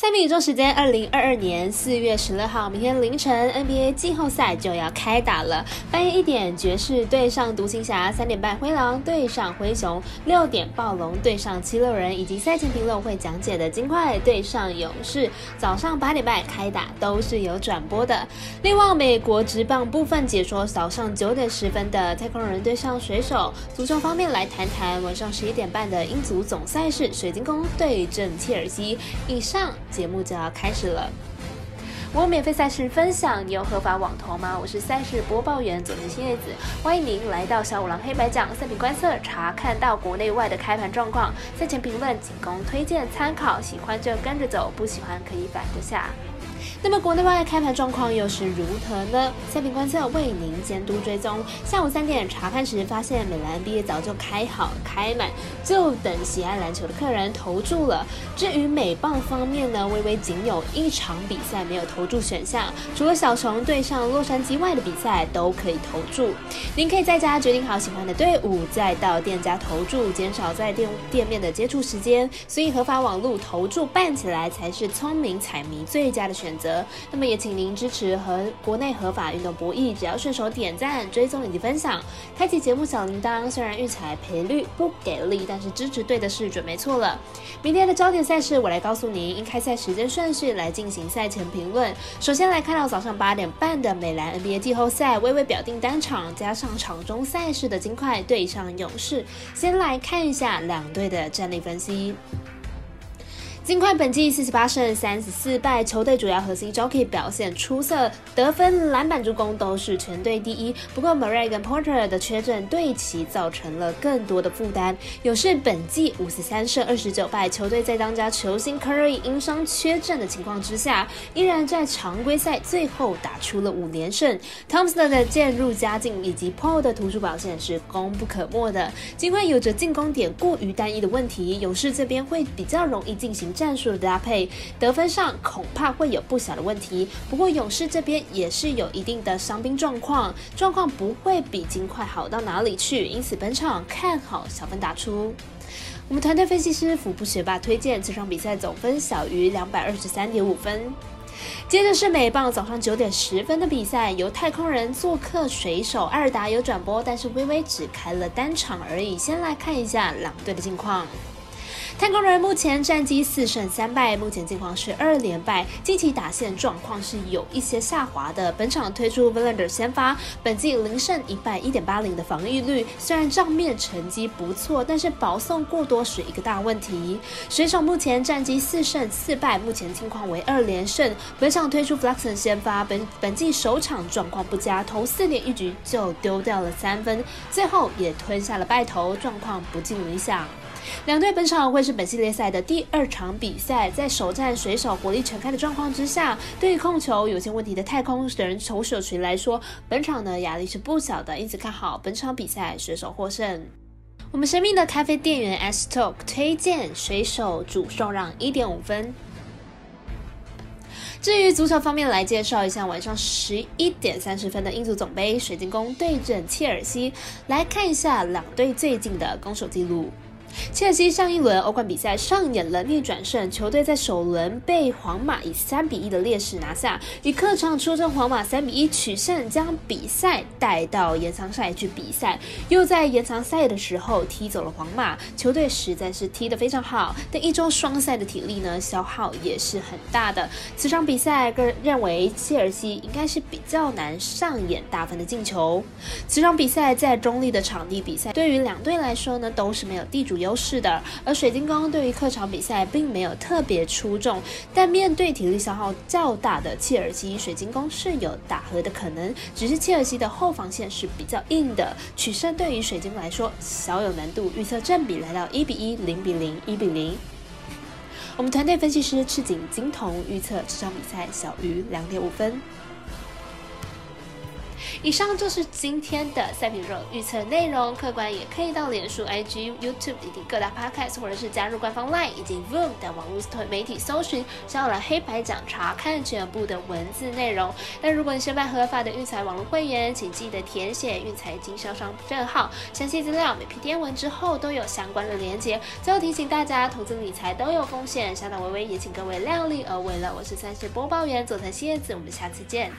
赛米宇宙时间，二零二二年四月十六号，明天凌晨 NBA 季后赛就要开打了。半夜一点，爵士对上独行侠；三点半，灰狼对上灰熊；六点，暴龙对上七六人，以及赛前评论会讲解的金块对上勇士。早上八点半开打，都是有转播的。另外，美国职棒部分解说，早上九点十分的太空人对上水手。足球方面来谈谈，晚上十一点半的英足总赛事，水晶宫对阵切尔西。以上。节目就要开始了，我有免费赛事分享，你有合法网投吗？我是赛事播报员总新叶子，欢迎您来到小五郎黑白奖赛品观测，查看到国内外的开盘状况，赛前评论仅供推荐参考，喜欢就跟着走，不喜欢可以反着下。那么国内外开盘状况又是如何呢？赛品观测为您监督追踪。下午三点查看时，发现美兰 NBA 早就开好开满，就等喜爱篮球的客人投注了。至于美棒方面呢，微微仅有一场比赛没有投注选项，除了小熊对上洛杉矶外的比赛都可以投注。您可以在家决定好喜欢的队伍，再到店家投注，减少在店店面的接触时间。所以合法网络投注办起来才是聪明彩迷最佳的选择。那么也请您支持和国内合法运动博弈，只要顺手点赞、追踪以及分享，开启节目小铃铛。虽然育彩赔率不给力，但是支持对的事准没错了。明天的焦点赛事，我来告诉您应开赛时间顺序来进行赛前评论。首先来看到早上八点半的美兰 NBA 季后赛，微微表定单场加上场中赛事的金块对上勇士。先来看一下两队的战力分析。金块本季四十八胜三十四败，球队主要核心 Jockey 表现出色，得分、篮板、助攻都是全队第一。不过 Murray 跟 Porter 的缺阵对其造成了更多的负担。勇士本季五十三胜二十九败，球队在当家球星 Curry 因伤缺阵的情况之下，依然在常规赛最后打出了五连胜。Thompson 的渐入佳境以及 Paul 的突出表现是功不可没的。尽管有着进攻点过于单一的问题，勇士这边会比较容易进行。战术的搭配，得分上恐怕会有不小的问题。不过勇士这边也是有一定的伤兵状况，状况不会比金块好到哪里去。因此本场看好小分打出。我们团队分析师福布学霸推荐这场比赛总分小于两百二十三点五分。接着是美棒早上九点十分的比赛，由太空人做客水手，阿尔达有转播，但是微微只开了单场而已。先来看一下两队的近况。太空人目前战绩四胜三败，目前近况是二连败。近期打线状况是有一些下滑的。本场推出 v e l a n d e r 先发，本季零胜一败，一点八零的防御率。虽然账面成绩不错，但是保送过多是一个大问题。水手目前战绩四胜四败，目前近况为二连胜。本场推出 Fluxon 先发，本本季首场状况不佳，投四点一局就丢掉了三分，最后也吞下了败投，状况不尽理想。两队本场会是本系列赛的第二场比赛，在首战水手火力全开的状况之下，对于控球有些问题的太空人投手群来说，本场的压力是不小的，因此看好本场比赛水手获胜。我们神秘的咖啡店员 S Talk 推荐水手主胜让一点五分。至于足球方面，来介绍一下晚上十一点三十分的英足总杯，水晶宫对阵切尔西，来看一下两队最近的攻守记录。切尔西上一轮欧冠比赛上演了逆转胜，球队在首轮被皇马以三比一的劣势拿下，以客场出征皇马三比一取胜，将比赛带到延长赛去比赛，又在延长赛的时候踢走了皇马，球队实在是踢得非常好，但一周双赛的体力呢消耗也是很大的。此场比赛个人认为切尔西应该是比较难上演大分的进球。此场比赛在中立的场地比赛，对于两队来说呢都是没有地主。优势的，而水晶宫对于客场比赛并没有特别出众，但面对体力消耗较大的切尔西，水晶宫是有打和的可能。只是切尔西的后防线是比较硬的，取胜对于水晶来说小有难度。预测占比来到一比一、零比零、一比零。我们团队分析师赤井金童预测这场比赛小于两点五分。以上就是今天的赛品肉预测内容，客官也可以到脸书、IG、YouTube 以及各大 Podcast，或者是加入官方 LINE 以及 Voom 的网络媒体搜寻“小了黑白奖”，查看全部的文字内容。那如果你是办合法的育才网络会员，请记得填写育才经销商证号，详细资料每篇电文之后都有相关的连接。最后提醒大家，投资理财都有风险，小岛微微也请各位量力而为了。我是三十播报员佐藤蝎子，我们下次见。